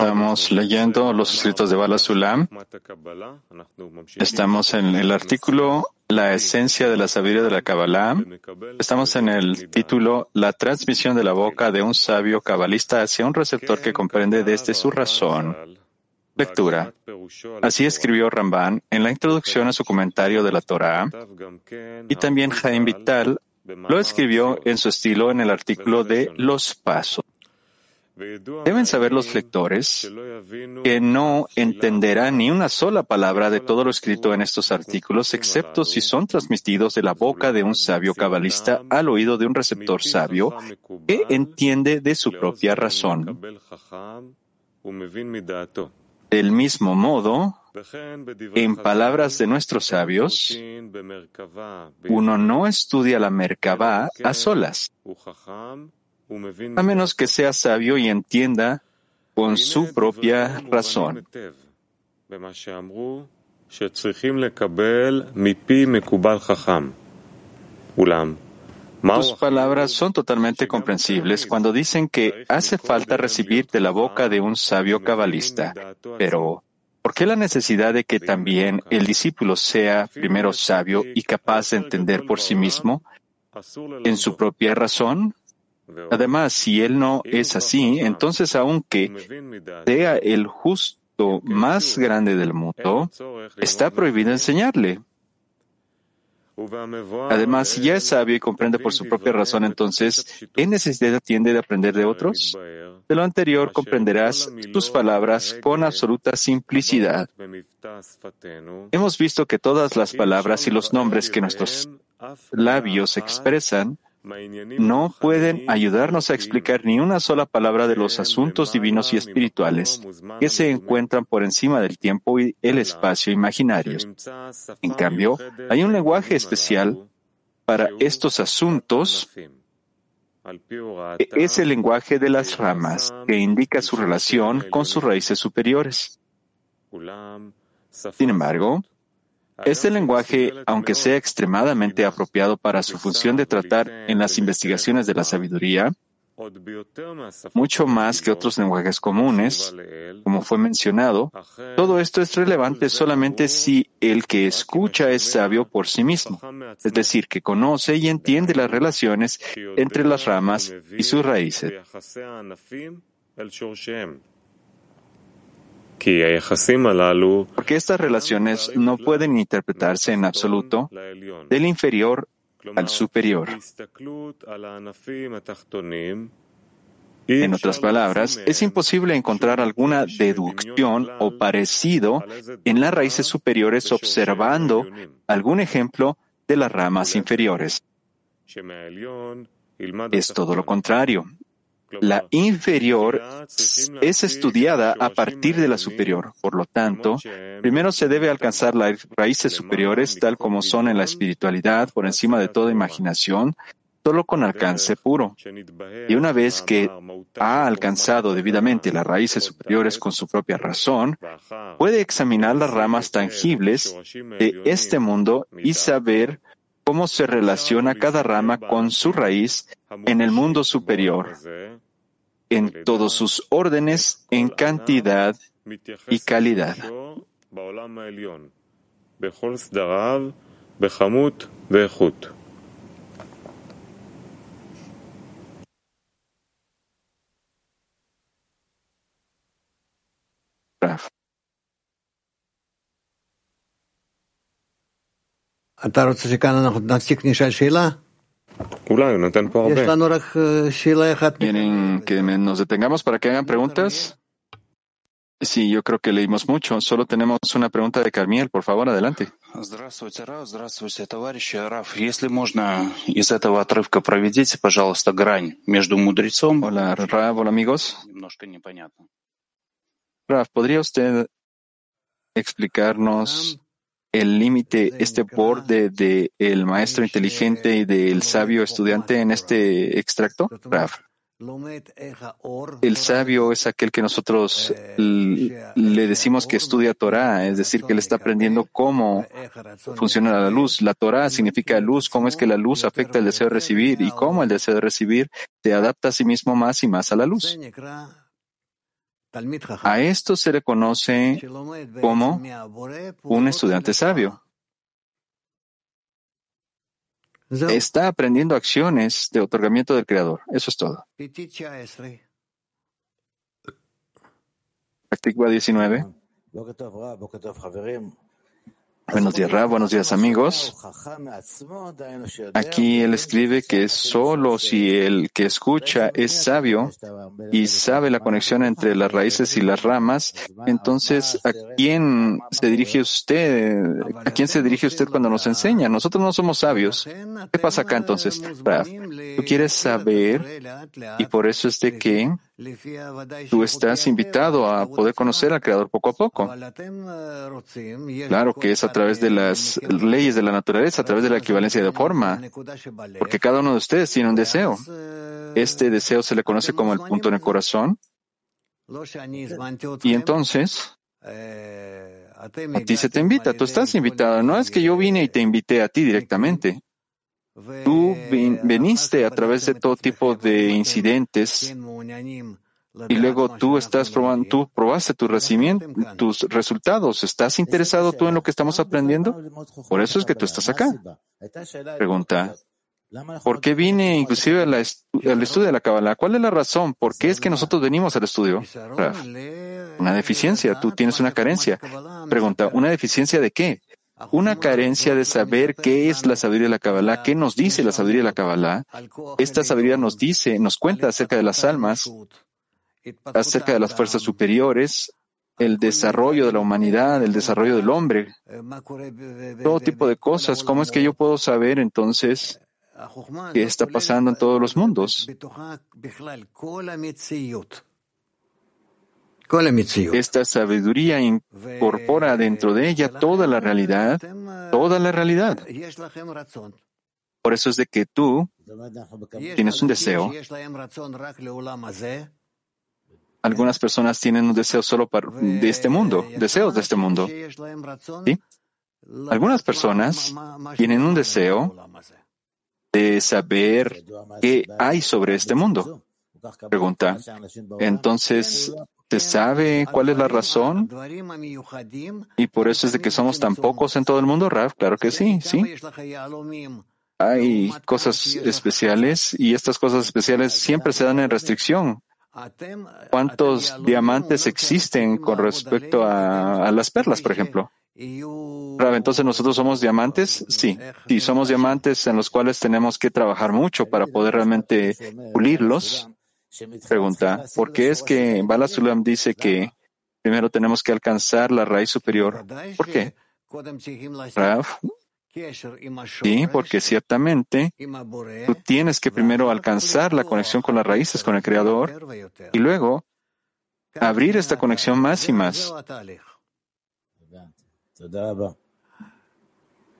Estamos leyendo los escritos de Bala Sulam. Estamos en el artículo La esencia de la sabiduría de la Kabbalah. Estamos en el título La transmisión de la boca de un sabio cabalista hacia un receptor que comprende desde su razón. Lectura. Así escribió Ramban en la introducción a su comentario de la Torah y también Jaim Vital lo escribió en su estilo en el artículo de Los Pasos. Deben saber los lectores que no entenderán ni una sola palabra de todo lo escrito en estos artículos, excepto si son transmitidos de la boca de un sabio cabalista al oído de un receptor sabio que entiende de su propia razón. Del mismo modo, en palabras de nuestros sabios, uno no estudia la Merkabah a solas a menos que sea sabio y entienda con su propia razón. Tus palabras son totalmente comprensibles cuando dicen que hace falta recibir de la boca de un sabio cabalista. Pero, ¿por qué la necesidad de que también el discípulo sea primero sabio y capaz de entender por sí mismo en su propia razón? Además, si él no es así, entonces aunque sea el justo más grande del mundo, está prohibido enseñarle. Además, si ya es sabio y comprende por su propia razón, entonces, ¿qué necesidad tiene de aprender de otros? De lo anterior comprenderás tus palabras con absoluta simplicidad. Hemos visto que todas las palabras y los nombres que nuestros labios expresan no pueden ayudarnos a explicar ni una sola palabra de los asuntos divinos y espirituales que se encuentran por encima del tiempo y el espacio imaginarios. En cambio, hay un lenguaje especial para estos asuntos. Es el lenguaje de las ramas, que indica su relación con sus raíces superiores. Sin embargo, este lenguaje, aunque sea extremadamente apropiado para su función de tratar en las investigaciones de la sabiduría, mucho más que otros lenguajes comunes, como fue mencionado, todo esto es relevante solamente si el que escucha es sabio por sí mismo, es decir, que conoce y entiende las relaciones entre las ramas y sus raíces. Porque estas relaciones no pueden interpretarse en absoluto del inferior al superior. En otras palabras, es imposible encontrar alguna deducción o parecido en las raíces superiores observando algún ejemplo de las ramas inferiores. Es todo lo contrario. La inferior es estudiada a partir de la superior. Por lo tanto, primero se debe alcanzar las raíces superiores tal como son en la espiritualidad, por encima de toda imaginación, solo con alcance puro. Y una vez que ha alcanzado debidamente las raíces superiores con su propia razón, puede examinar las ramas tangibles de este mundo y saber cómo se relaciona cada rama con su raíz en el mundo superior, en todos sus órdenes, en cantidad y calidad. ¿Quieren que nos detengamos para que hagan preguntas? Sí, yo creo que leímos mucho. Solo tenemos una pregunta de Carmiel. Por favor, adelante. Здравствуйте, Раф. Здравствуйте, товарищи. Раф, если можно, из этого отрывка проведите, пожалуйста, грань между мудрецом... Hola, Raf. Hola, amigos. Немножко непонятно. Raf, ¿podría usted explicarnos el límite, este borde del maestro inteligente y del sabio estudiante en este extracto? Raf. El sabio es aquel que nosotros le decimos que estudia Torah, es decir, que él está aprendiendo cómo funciona la luz. La Torah significa luz, cómo es que la luz afecta el deseo de recibir y cómo el deseo de recibir se adapta a sí mismo más y más a la luz. A esto se le conoce como un estudiante sabio. Está aprendiendo acciones de otorgamiento del Creador. Eso es todo. Activa 19. Buenos días. Buenos días, amigos. Aquí él escribe que solo si el que escucha es sabio y sabe la conexión entre las raíces y las ramas, entonces ¿a quién se dirige usted? ¿A quién se dirige usted cuando nos enseña? Nosotros no somos sabios. ¿Qué pasa acá entonces, Rab? Tú quieres saber y por eso es de que tú estás invitado a poder conocer al Creador poco a poco. Claro que es a través de las leyes de la naturaleza, a través de la equivalencia de forma, porque cada uno de ustedes tiene un deseo. Este deseo se le conoce como el punto en el corazón. Y entonces, a ti se te invita, tú estás invitado. No es que yo vine y te invité a ti directamente. Tú viniste a través de todo tipo de incidentes y luego tú estás probando, tú probaste tus, tus resultados. ¿Estás interesado tú en lo que estamos aprendiendo? Por eso es que tú estás acá. Pregunta. ¿Por qué vine inclusive al, estudio de la Kabbalah? ¿Cuál es la razón? ¿Por qué es que nosotros venimos al estudio? Una deficiencia. Tú tienes una carencia. Pregunta. ¿Una deficiencia de qué? Una carencia de saber qué es la sabiduría de la Kabbalah, qué nos dice la sabiduría de la Kabbalah. Esta sabiduría nos dice, nos cuenta acerca de las almas, acerca de las fuerzas superiores, el desarrollo de la humanidad, el desarrollo del hombre, todo tipo de cosas. ¿Cómo es que yo puedo saber entonces qué está pasando en todos los mundos? Esta sabiduría incorpora dentro de ella toda la realidad, toda la realidad. Por eso es de que tú tienes un deseo. Algunas personas tienen un deseo solo de este mundo, deseos de este mundo. Algunas personas tienen un deseo de saber qué hay sobre este mundo. Pregunta. Entonces, ¿Se sabe cuál es la razón? Y por eso es de que somos tan pocos en todo el mundo, Raf. Claro que sí, sí. Hay cosas especiales y estas cosas especiales siempre se dan en restricción. ¿Cuántos diamantes existen con respecto a, las perlas, por ejemplo? Entonces nosotros somos diamantes, sí, sí, somos diamantes en los cuales tenemos que trabajar mucho para poder realmente pulirlos Pregunta, ¿por qué es que Bala Sulam dice que primero tenemos que alcanzar la raíz superior? ¿Por qué? Rav, sí, porque ciertamente tú tienes que primero alcanzar la conexión con las raíces, con el Creador, y luego abrir esta conexión más y más.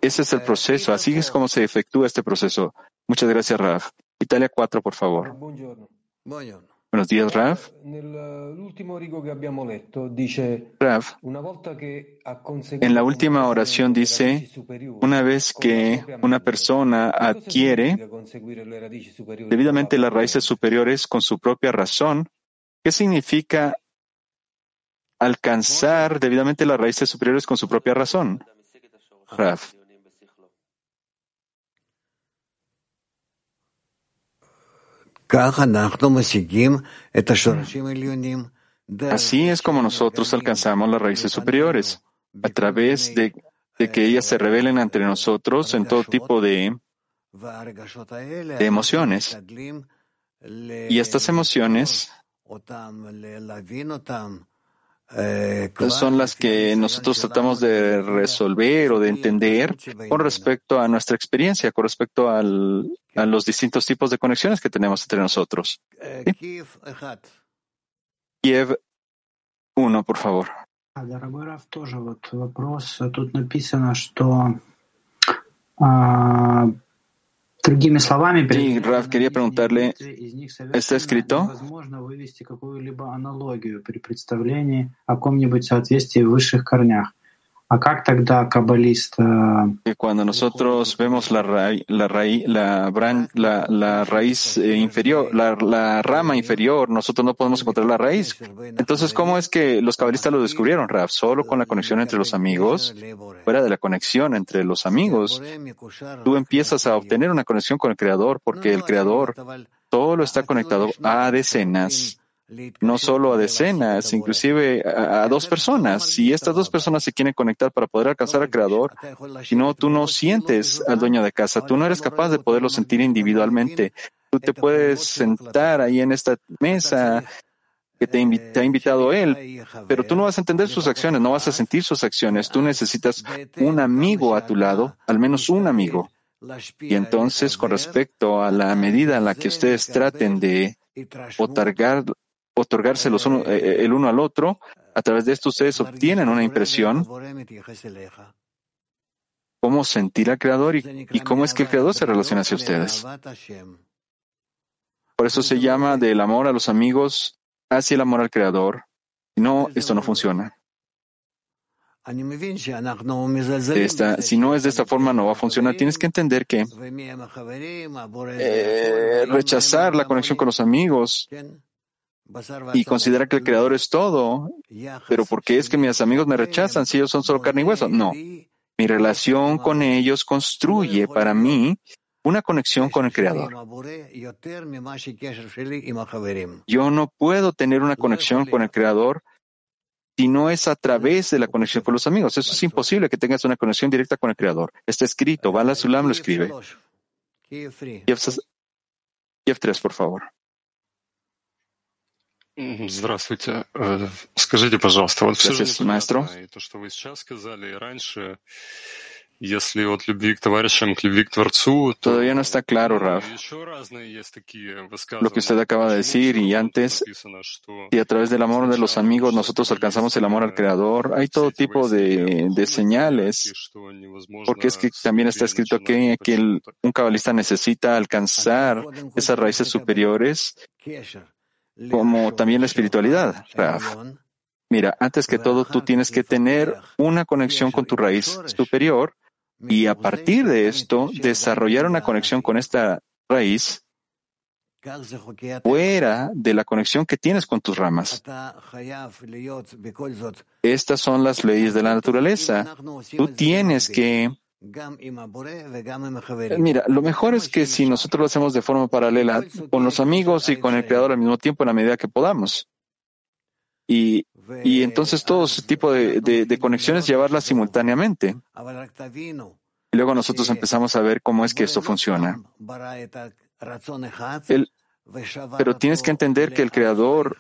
Ese es el proceso, así es como se efectúa este proceso. Muchas gracias, Rav. Italia 4, por favor. Buenos días, Raf. Raf, en la última oración dice, una vez que una persona adquiere debidamente las raíces superiores con su propia razón, ¿qué significa alcanzar debidamente las raíces superiores con su propia razón? Raf. Así es como nosotros alcanzamos las raíces superiores, a través de, que ellas se revelen entre nosotros en todo tipo de, de emociones. Y estas emociones son las que nosotros tratamos de resolver o de entender con respecto a nuestra experiencia, con respecto al, a los distintos tipos de conexiones que tenemos entre nosotros. Kiev 1, por favor. Другими словами, quería preguntarle, ¿está escrito? Возможно вывести какую-либо аналогию при представлении о каком-нибудь соответствии в высших корнях. А как тогда каббалист э, que cuando nosotros vemos la raíz, la, raíz, la, bran- la, la raíz eh, inferior, la, la rama inferior, nosotros no podemos encontrar la raíz. Entonces, ¿cómo es que los cabalistas lo descubrieron, Raf? Solo con la conexión entre los amigos, fuera de la conexión entre los amigos, tú empiezas a obtener una conexión con el Creador, porque el Creador solo está conectado a decenas, no solo a decenas, inclusive a, a dos personas. Si estas dos personas se quieren conectar para poder alcanzar al Creador, si no, tú no sientes al dueño de casa, tú no eres capaz de poderlo sentir individualmente. Tú te puedes sentar ahí en esta mesa que te, invi- te ha invitado él, pero tú no vas a entender sus acciones, no vas a sentir sus acciones. Tú necesitas un amigo a tu lado, al menos un amigo. Y entonces, con respecto a la medida en la que ustedes traten de otorgar, otorgarse los uno- eh, el uno al otro, a través de esto ustedes obtienen una impresión cómo sentir al Creador y, cómo es que el Creador se relaciona hacia ustedes. Por eso se llama del amor a los amigos hacia el amor al Creador. No, esto no funciona. Si no es de esta forma, no va a funcionar. Tienes que entender que eh, rechazar la conexión con los amigos y considerar que el Creador es todo, pero ¿por qué es que mis amigos me rechazan si ellos son solo carne y hueso? No. Mi relación con ellos construye para mí una conexión con el Creador. Yo no puedo tener una conexión con el Creador si no es a través de la conexión con los amigos. Eso es imposible que tengas una conexión directa con el Creador. Está escrito, Bala Sulam lo escribe. Kiev 3, por favor. Мгм. Здравствуйте. Э, Скажите, пожалуйста, вот все же Gracias, maestro. непонятно, и то, что вы сейчас сказали, и раньше, если от любви к товарищам к любви к Творцу, то Todavía no está claro, ну, Raf. еще разные есть такие Lo que usted acaba de decir y antes, написано, что si a través del amor de los amigos nosotros alcanzamos el amor al Creador, hay todo tipo de, de señales, porque es que también está escrito que, que el- un cabalista necesita alcanzar esas raíces superiores, como también la espiritualidad, Raf. Mira, antes que todo, tú tienes que tener una conexión con tu raíz superior y a partir de esto, desarrollar una conexión con esta raíz fuera de la conexión que tienes con tus ramas. Estas son las leyes de la naturaleza. Tú tienes que... Mira, lo mejor es que si nosotros lo hacemos de forma paralela con los amigos y con el Creador al mismo tiempo en la medida que podamos. Y, y entonces todo ese tipo de, de- de conexiones llevarlas simultáneamente. Y luego nosotros empezamos a ver cómo es que esto funciona. Pero tienes que entender que el Creador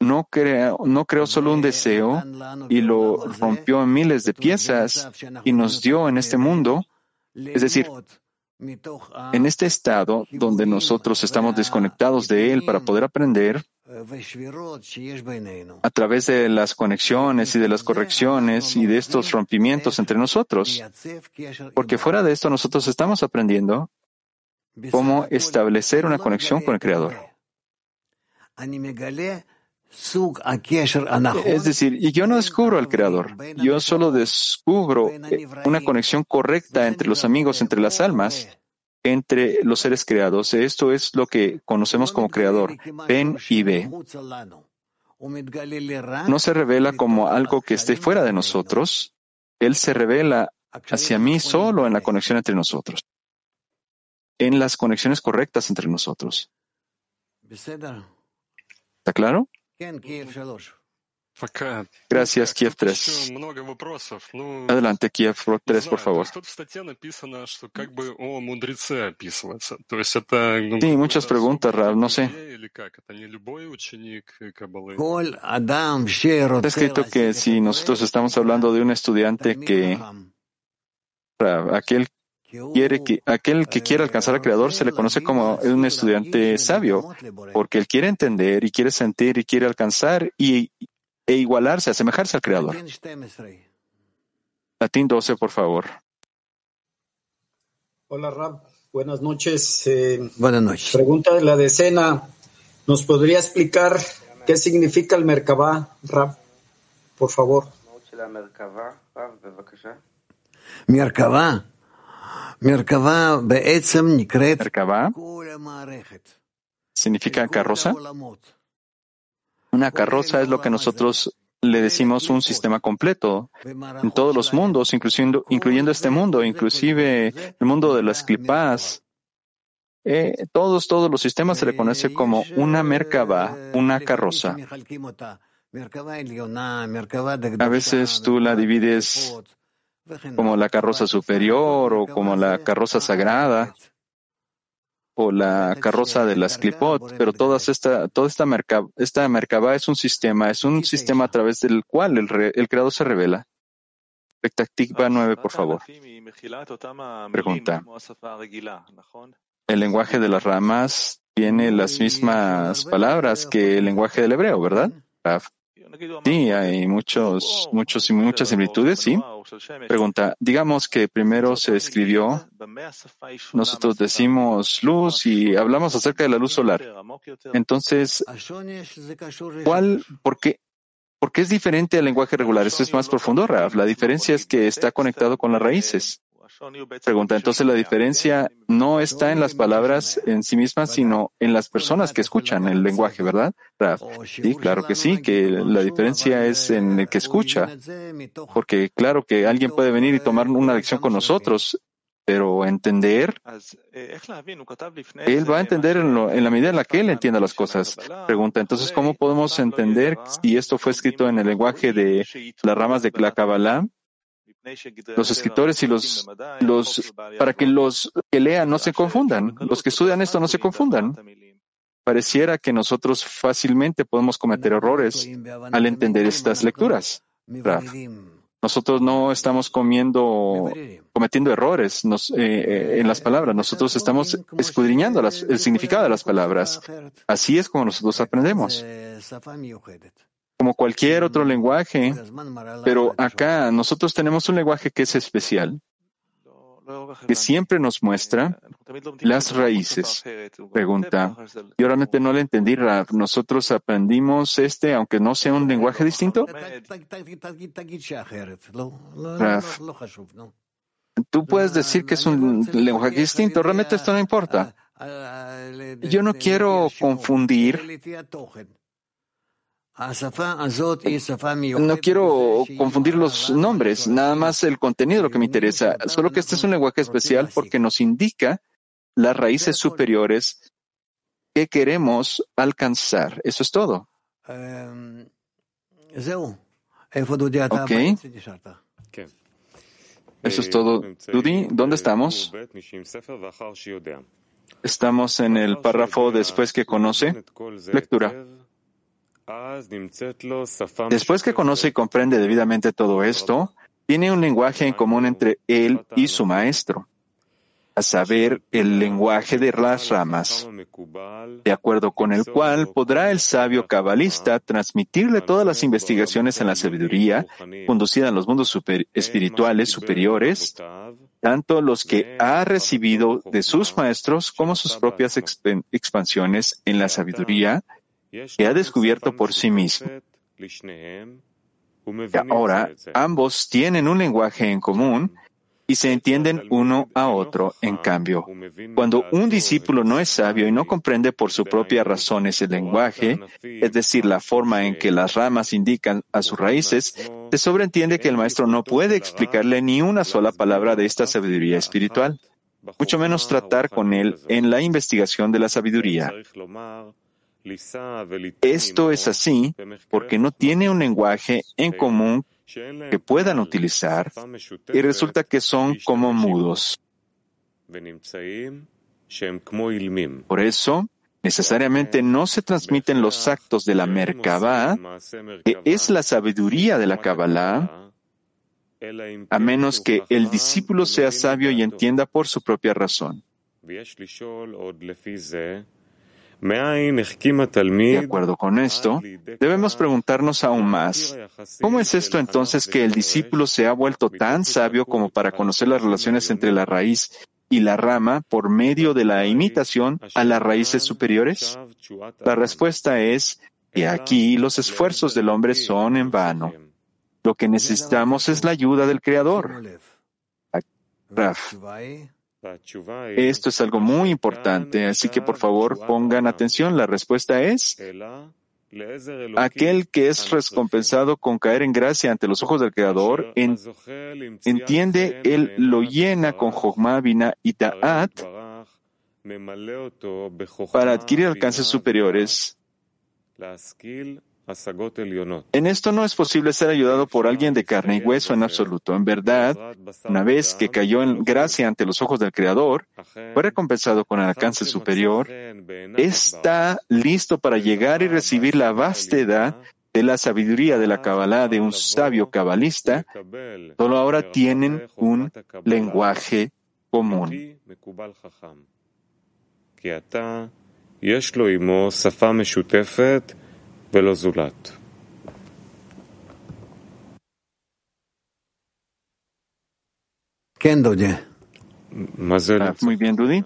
no creó, solo un deseo y lo rompió en miles de piezas y nos dio en este mundo, es decir, en este estado donde nosotros estamos desconectados de Él para poder aprender a través de las conexiones y de las correcciones y de estos rompimientos entre nosotros. Porque fuera de esto nosotros estamos aprendiendo cómo establecer una conexión con el Creador. Es decir, y yo no descubro al Creador, yo solo descubro eh, una conexión correcta entre los amigos, entre las almas, entre los seres creados. Esto es lo que conocemos como Creador, Ben y Be. No se revela como algo que esté fuera de nosotros, Él se revela hacia mí solo en la conexión entre nosotros, en las conexiones correctas entre nosotros. ¿Está claro? Gracias, Kiev 3. Adelante, Kiev 3, por favor. Sí, muchas preguntas, Rab, no sé. Está escrito que si nosotros estamos hablando de un estudiante que, Rab, aquel quiere que, aquel que quiere alcanzar al Creador se le conoce como un estudiante sabio, porque él quiere entender y quiere sentir y quiere alcanzar y, e igualarse, asemejarse al Creador. Latín 12, por favor. Hola Ram, Buenas noches. Eh, Buenas noches. Pregunta de la decena. ¿Nos podría explicar qué significa el Merkabah, Rab? Por favor. Merkabah. Merkabah significa carroza. Una carroza es lo que nosotros le decimos un sistema completo en todos los mundos, incluyendo, incluyendo este mundo, inclusive el mundo de las clipas. Eh, todos, todos los sistemas se le conoce como una merkaba, una carroza. A veces tú la divides como la carroza superior o como la carroza sagrada o la carroza de las clipot, pero toda esta, toda esta, merca, esta merkaba es un sistema, es un sistema a través del cual el, el creador se revela. Expectativa 9, por favor. Pregunta. El lenguaje de las ramas tiene las mismas palabras que el lenguaje del hebreo, ¿verdad? Sí, hay muchos, muchos y muchas similitudes, sí. Pregunta, digamos que primero se escribió, nosotros decimos luz y hablamos acerca de la luz solar. Entonces, ¿cuál, por qué, por qué es diferente al lenguaje regular? Esto es más profundo, Raf. La diferencia es que está conectado con las raíces. Pregunta, entonces la diferencia no está en las palabras en sí mismas, sino en las personas que escuchan el lenguaje, ¿verdad? Sí, claro que sí, que la diferencia es en el que escucha, porque claro que alguien puede venir y tomar una lección con nosotros, pero entender, él va a entender en, en, la medida en la que él entienda las cosas. Pregunta, entonces, ¿cómo podemos entender si esto fue escrito en el lenguaje de las ramas de la Kabbalah? Los escritores y los, los, para que los que lean no se confundan, los que estudian esto no se confundan. Pareciera que nosotros fácilmente podemos cometer errores al entender estas lecturas. Nosotros no estamos comiendo, cometiendo errores eh, eh, en las palabras. Nosotros estamos escudriñando el significado de las palabras. Así es como nosotros aprendemos como cualquier otro lenguaje, pero acá nosotros tenemos un lenguaje que es especial, que siempre nos muestra las raíces. Pregunta, yo realmente no le entendí, ¿Nosotros aprendimos este, aunque no sea un lenguaje distinto? tú puedes decir que es un lenguaje distinto. Realmente esto no importa. Yo no quiero confundir no quiero confundir los nombres, nada más el contenido lo que me interesa. Solo que este es un lenguaje especial porque nos indica las raíces superiores que queremos alcanzar. Eso es todo. Ok. Eso es todo. Dudi, ¿dónde estamos? Estamos en el párrafo después que conoce. Lectura. Después que conoce y comprende debidamente todo esto, tiene un lenguaje en común entre él y su maestro, a saber, el lenguaje de las ramas, de acuerdo con el cual podrá el sabio cabalista transmitirle todas las investigaciones en la sabiduría conducida en los mundos espirituales superiores, tanto los que ha recibido de sus maestros como sus propias expansiones en la sabiduría, que ha descubierto por sí mismo. ahora ambos tienen un lenguaje en común y se entienden uno a otro. En cambio, cuando un discípulo no es sabio y no comprende por su propia razón ese lenguaje, es decir, la forma en que las ramas indican a sus raíces, se sobreentiende que el maestro no puede explicarle ni una sola palabra de esta sabiduría espiritual, mucho menos tratar con él en la investigación de la sabiduría. Esto es así porque no tiene un lenguaje en común que puedan utilizar y resulta que son como mudos. Por eso, necesariamente no se transmiten los actos de la Merkabah, que es la sabiduría de la Kabbalah, a menos que el discípulo sea sabio y entienda por su propia razón. De acuerdo con esto, debemos preguntarnos aún más, ¿cómo es esto entonces que el discípulo se ha vuelto tan sabio como para conocer las relaciones entre la raíz y la rama por medio de la imitación a las raíces superiores? La respuesta es que aquí los esfuerzos del hombre son en vano. Lo que necesitamos es la ayuda del Creador. Raf. Esto es algo muy importante, así que por favor pongan atención. La respuesta es aquel que es recompensado con caer en gracia ante los ojos del Creador, entiende, él lo llena con Bina y Ta'at para adquirir alcances superiores. En esto no es posible ser ayudado por alguien de carne y hueso en absoluto. En verdad, una vez que cayó en gracia ante los ojos del Creador, fue recompensado con el alcance superior, está listo para llegar y recibir la vastedad de la sabiduría de la Kabbalah de un sabio cabalista, solo ahora tienen un lenguaje común. ולא זולת. כן, דודי. מה זה Ah, muy bien, Dudi.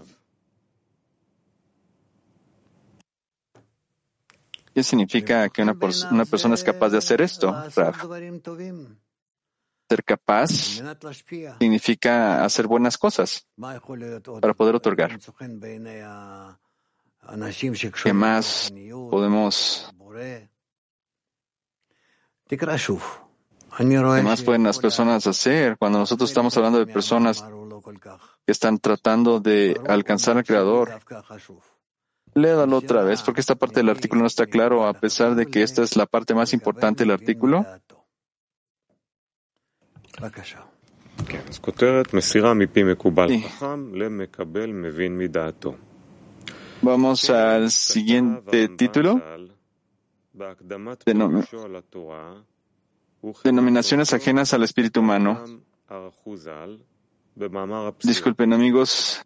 ¿Qué significa que una, pers- una persona es capaz de hacer esto, Raf? Ser capaz significa hacer buenas cosas para poder otorgar. ¿Qué más podemos, ¿Qué más pueden las personas hacer cuando nosotros estamos hablando de personas que están tratando de alcanzar al Creador? Léalo otra vez, porque esta parte del artículo no está claro, a pesar de que esta es la parte más importante del artículo. Vamos al siguiente título. Denom denominaciones ajenas al espíritu humano. Disculpen amigos.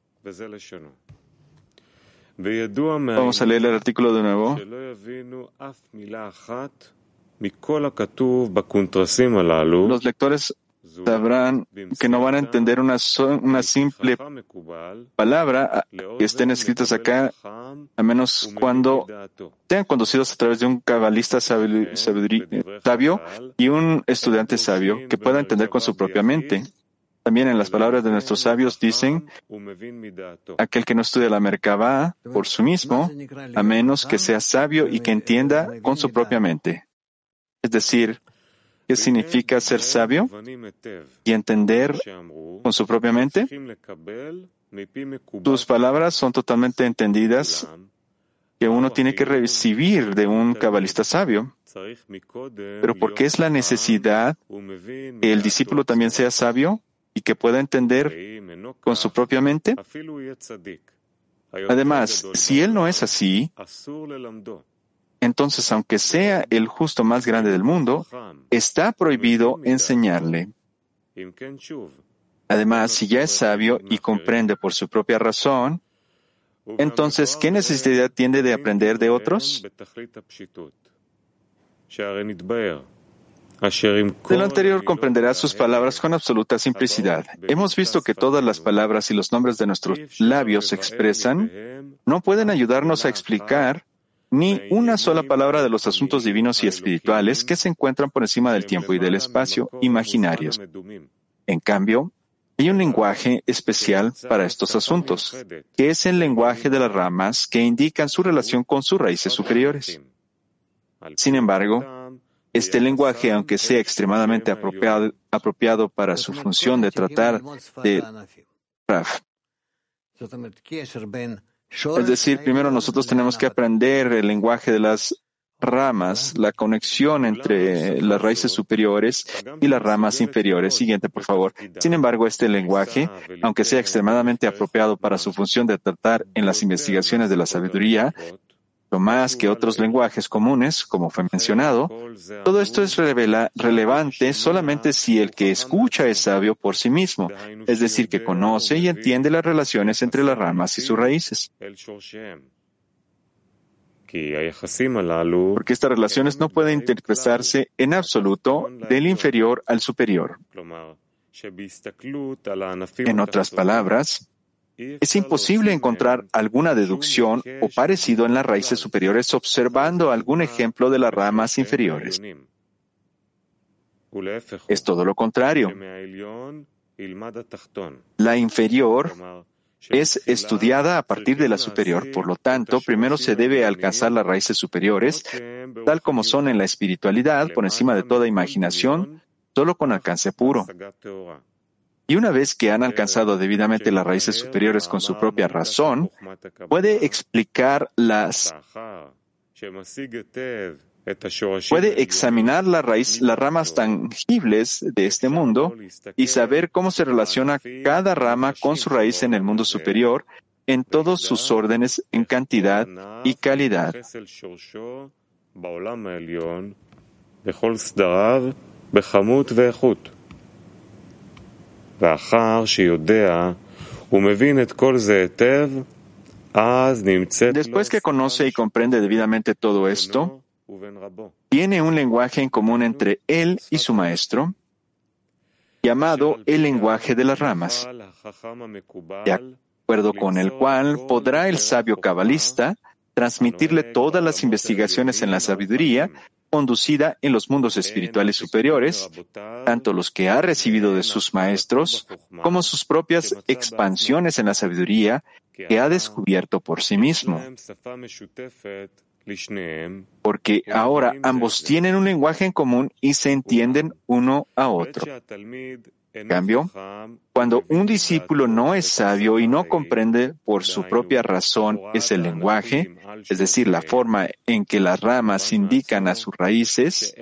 Vamos a leer el artículo de nuevo. Los lectores sabrán que no van a entender una, simple palabra ah, que estén escritas acá, a menos cuando sean conducidos a través de un cabalista sabio y un estudiante sabio que pueda entender con su propia mente. También en las palabras de nuestros sabios dicen, aquel que no estudia la Merkabah por sí mismo, a menos que sea sabio y que entienda con su propia mente. Es decir, ¿qué significa ser sabio y entender con su propia mente? Tus palabras son totalmente entendidas que uno tiene que recibir de un cabalista sabio. Pero ¿por qué es la necesidad que el discípulo también sea sabio y que pueda entender con su propia mente? Además, si él no es así, entonces aunque sea el justo más grande del mundo, está prohibido enseñarle. Además, si ya es sabio y comprende por su propia razón, entonces, ¿qué necesidad tiene de aprender de otros? De lo anterior comprenderá sus palabras con absoluta simplicidad. Hemos visto que todas las palabras y los nombres de nuestros labios expresan no pueden ayudarnos a explicar ni una sola palabra de los asuntos divinos y espirituales que se encuentran por encima del tiempo y del espacio imaginarios. En cambio, hay un lenguaje especial para estos asuntos, que es el lenguaje de las ramas que indican su relación con sus raíces superiores. Sin embargo, este lenguaje, aunque sea extremadamente apropiado, para su función de tratar de es decir, primero nosotros tenemos que aprender el lenguaje de las ramas, la conexión entre las raíces superiores y las ramas inferiores. Siguiente, por favor. Sin embargo, este lenguaje, aunque sea extremadamente apropiado para su función de tratar en las investigaciones de la sabiduría, más que otros lenguajes comunes, como fue mencionado, todo esto es relevante solamente si el que escucha es sabio por sí mismo, es decir, que conoce y entiende las relaciones entre las ramas y sus raíces. Porque estas relaciones no pueden interpretarse en absoluto del inferior al superior. En otras palabras, Es imposible encontrar alguna deducción o parecido en las raíces superiores observando algún ejemplo de las ramas inferiores. Es todo lo contrario. La inferior es estudiada a partir de la superior. Por lo tanto, primero se debe alcanzar las raíces superiores, tal como son en la espiritualidad, por encima de toda imaginación, solo con alcance puro. Y una vez que han alcanzado debidamente las raíces superiores con su propia razón, puede explicar las puede examinar la raíz, las ramas tangibles de este mundo y saber cómo se relaciona cada rama con su raíz en el mundo superior en todos sus órdenes en cantidad y calidad. Después que conoce y comprende debidamente todo esto, tiene un lenguaje en común entre él y su maestro, llamado el lenguaje de las ramas, de acuerdo con el cual podrá el sabio cabalista transmitirle todas las investigaciones en la sabiduría conducida en los mundos espirituales superiores, tanto los que ha recibido de sus maestros como sus propias expansiones en la sabiduría que ha descubierto por sí mismo porque ahora ambos tienen un lenguaje en común y se entienden uno a otro. En cambio, cuando un discípulo no es sabio y no comprende por su propia razón ese lenguaje, es decir, la forma en que las ramas indican a sus raíces,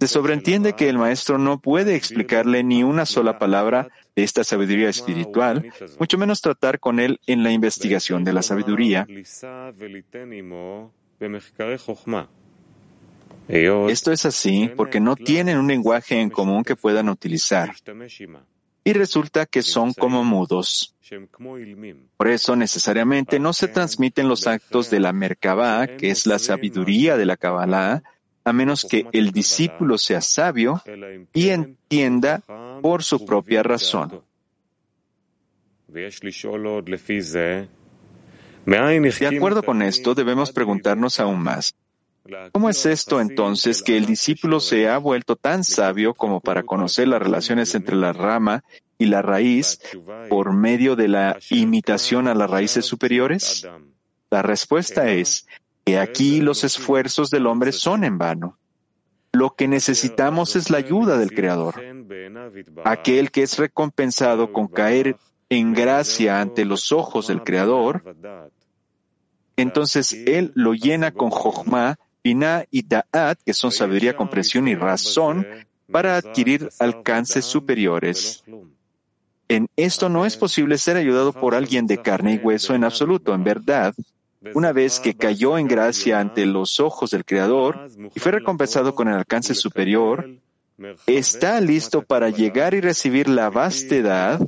se sobreentiende que el maestro no puede explicarle ni una sola palabra de esta sabiduría espiritual, mucho menos tratar con él en la investigación de la sabiduría. Esto es así porque no tienen un lenguaje en común que puedan utilizar. Y resulta que son como mudos. Por eso necesariamente no se transmiten los actos de la Merkabah, que es la sabiduría de la Kabbalah, a menos que el discípulo sea sabio y entienda por su propia razón. De acuerdo con esto, debemos preguntarnos aún más. ¿Cómo es esto entonces que el discípulo se ha vuelto tan sabio como para conocer las relaciones entre la rama y la raíz por medio de la imitación a las raíces superiores? La respuesta es que aquí los esfuerzos del hombre son en vano. Lo que necesitamos es la ayuda del Creador, aquel que es recompensado con caer en gracia ante los ojos del Creador, entonces Él lo llena con Jochma, Binah y Da'at, que son sabiduría, comprensión y razón, para adquirir alcances superiores. En esto no es posible ser ayudado por alguien de carne y hueso en absoluto. En verdad, una vez que cayó en gracia ante los ojos del Creador y fue recompensado con el alcance superior, está listo para llegar y recibir la vastedad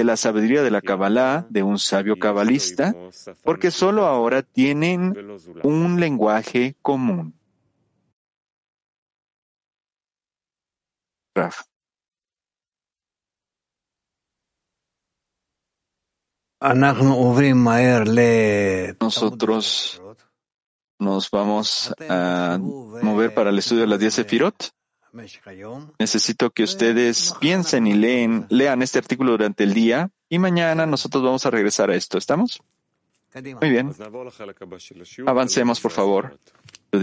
de la sabiduría de la Kabbalah de un sabio cabalista, porque solo ahora tienen un lenguaje común. Nosotros nos vamos a mover para el estudio de las 10 Sefirot. Necesito que ustedes piensen y leen, lean este artículo durante el día y mañana nosotros vamos a regresar a esto. ¿Estamos? Muy bien. Avancemos, por favor.